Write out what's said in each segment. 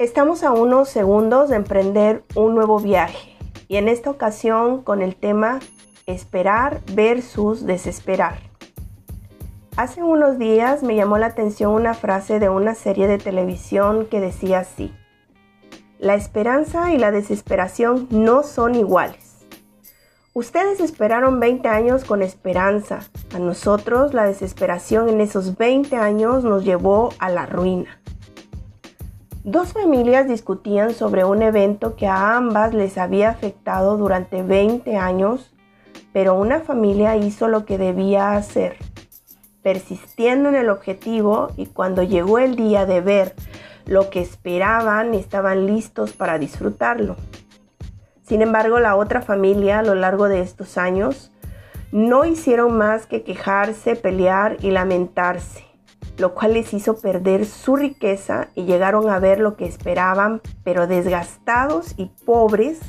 Estamos a unos segundos de emprender un nuevo viaje y en esta ocasión con el tema esperar versus desesperar. Hace unos días me llamó la atención una frase de una serie de televisión que decía así, la esperanza y la desesperación no son iguales. Ustedes esperaron 20 años con esperanza, a nosotros la desesperación en esos 20 años nos llevó a la ruina. Dos familias discutían sobre un evento que a ambas les había afectado durante 20 años, pero una familia hizo lo que debía hacer, persistiendo en el objetivo y cuando llegó el día de ver lo que esperaban, estaban listos para disfrutarlo. Sin embargo, la otra familia a lo largo de estos años no hicieron más que quejarse, pelear y lamentarse lo cual les hizo perder su riqueza y llegaron a ver lo que esperaban, pero desgastados y pobres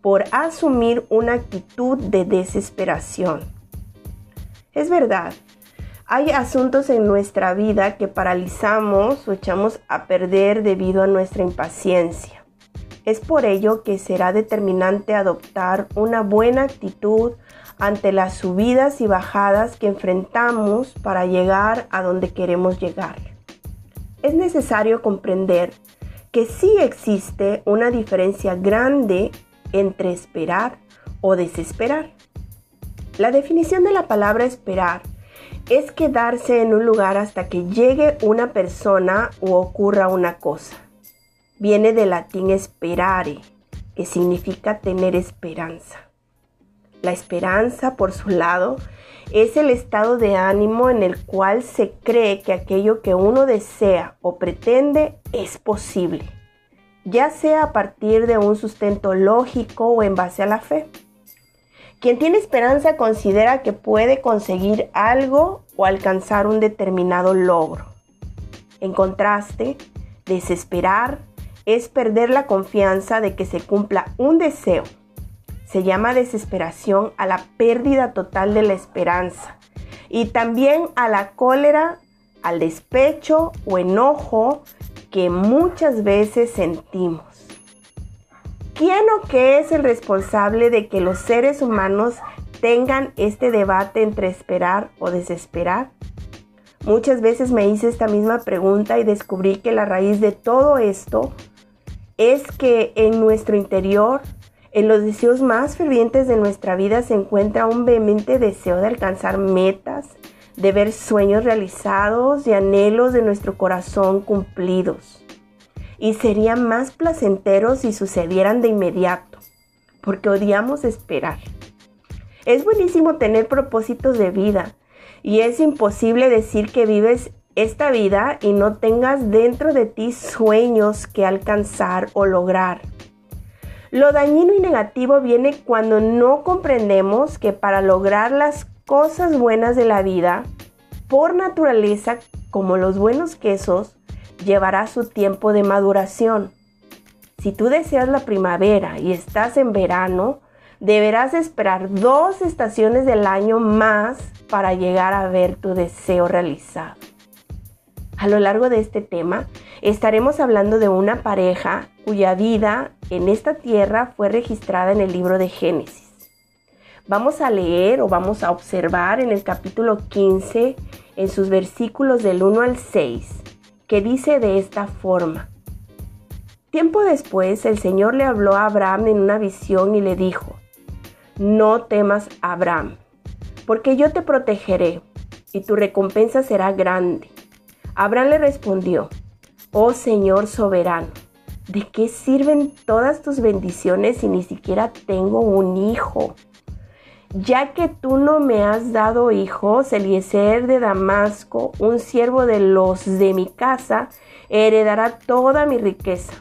por asumir una actitud de desesperación. Es verdad, hay asuntos en nuestra vida que paralizamos o echamos a perder debido a nuestra impaciencia. Es por ello que será determinante adoptar una buena actitud ante las subidas y bajadas que enfrentamos para llegar a donde queremos llegar. Es necesario comprender que sí existe una diferencia grande entre esperar o desesperar. La definición de la palabra esperar es quedarse en un lugar hasta que llegue una persona o ocurra una cosa. Viene del latín esperare, que significa tener esperanza. La esperanza, por su lado, es el estado de ánimo en el cual se cree que aquello que uno desea o pretende es posible, ya sea a partir de un sustento lógico o en base a la fe. Quien tiene esperanza considera que puede conseguir algo o alcanzar un determinado logro. En contraste, desesperar es perder la confianza de que se cumpla un deseo se llama desesperación a la pérdida total de la esperanza y también a la cólera, al despecho o enojo que muchas veces sentimos. ¿Quién o qué es el responsable de que los seres humanos tengan este debate entre esperar o desesperar? Muchas veces me hice esta misma pregunta y descubrí que la raíz de todo esto es que en nuestro interior en los deseos más fervientes de nuestra vida se encuentra un vehemente deseo de alcanzar metas, de ver sueños realizados y anhelos de nuestro corazón cumplidos. Y serían más placenteros si sucedieran de inmediato, porque odiamos esperar. Es buenísimo tener propósitos de vida y es imposible decir que vives esta vida y no tengas dentro de ti sueños que alcanzar o lograr. Lo dañino y negativo viene cuando no comprendemos que para lograr las cosas buenas de la vida, por naturaleza, como los buenos quesos, llevará su tiempo de maduración. Si tú deseas la primavera y estás en verano, deberás esperar dos estaciones del año más para llegar a ver tu deseo realizado. A lo largo de este tema estaremos hablando de una pareja cuya vida en esta tierra fue registrada en el libro de Génesis. Vamos a leer o vamos a observar en el capítulo 15, en sus versículos del 1 al 6, que dice de esta forma. Tiempo después el Señor le habló a Abraham en una visión y le dijo, no temas Abraham, porque yo te protegeré y tu recompensa será grande Abraham le respondió, Oh Señor soberano, ¿de qué sirven todas tus bendiciones si ni siquiera tengo un hijo? Ya que tú no me has dado hijos, Eliezer de Damasco, un siervo de los de mi casa, heredará toda mi riqueza.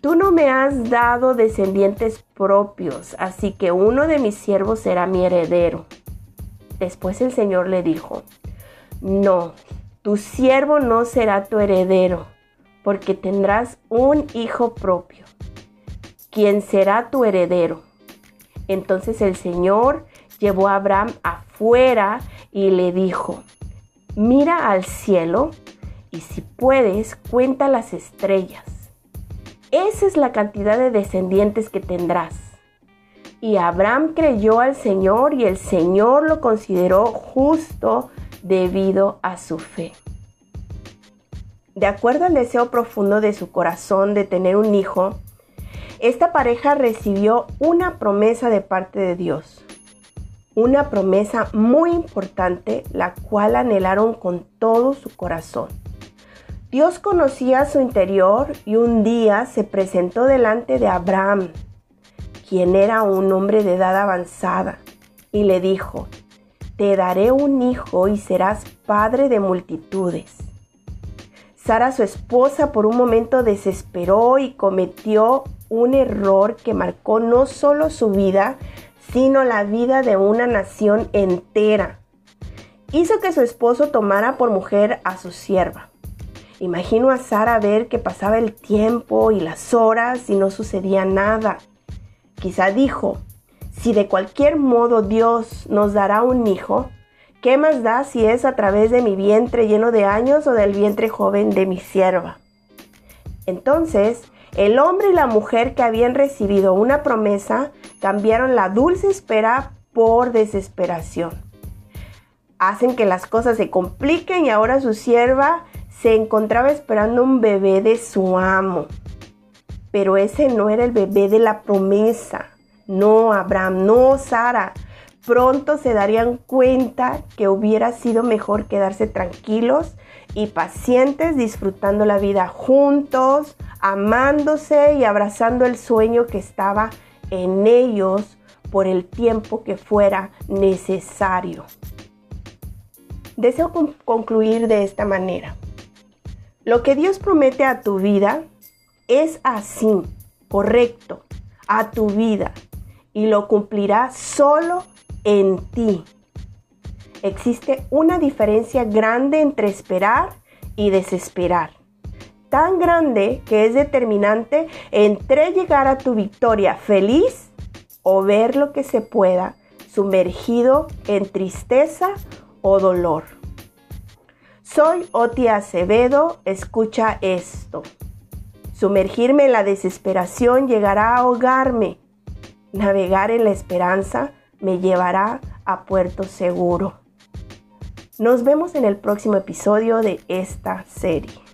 Tú no me has dado descendientes propios, así que uno de mis siervos será mi heredero. Después el Señor le dijo, no, tu siervo no será tu heredero, porque tendrás un hijo propio, quien será tu heredero. Entonces el Señor llevó a Abraham afuera y le dijo, mira al cielo y si puedes, cuenta las estrellas. Esa es la cantidad de descendientes que tendrás. Y Abraham creyó al Señor y el Señor lo consideró justo debido a su fe. De acuerdo al deseo profundo de su corazón de tener un hijo, esta pareja recibió una promesa de parte de Dios. Una promesa muy importante, la cual anhelaron con todo su corazón. Dios conocía su interior y un día se presentó delante de Abraham, quien era un hombre de edad avanzada, y le dijo, Te daré un hijo y serás padre de multitudes. Sara, su esposa, por un momento desesperó y cometió un error que marcó no solo su vida, sino la vida de una nación entera. Hizo que su esposo tomara por mujer a su sierva. Imagino a Sara ver que pasaba el tiempo y las horas y no sucedía nada. Quizá dijo, si de cualquier modo Dios nos dará un hijo, ¿qué más da si es a través de mi vientre lleno de años o del vientre joven de mi sierva? Entonces, el hombre y la mujer que habían recibido una promesa cambiaron la dulce espera por desesperación. Hacen que las cosas se compliquen y ahora su sierva se encontraba esperando un bebé de su amo. Pero ese no era el bebé de la promesa. No, Abraham, no, Sara. Pronto se darían cuenta que hubiera sido mejor quedarse tranquilos y pacientes disfrutando la vida juntos, amándose y abrazando el sueño que estaba en ellos por el tiempo que fuera necesario. Deseo concluir de esta manera. Lo que Dios promete a tu vida es así, correcto, a tu vida y lo cumplirá solo en ti. Existe una diferencia grande entre esperar y desesperar. Tan grande que es determinante entre llegar a tu victoria feliz o ver lo que se pueda sumergido en tristeza o dolor. Soy Oti Acevedo, escucha esto. Sumergirme en la desesperación llegará a ahogarme. Navegar en la esperanza me llevará a puerto seguro. Nos vemos en el próximo episodio de esta serie.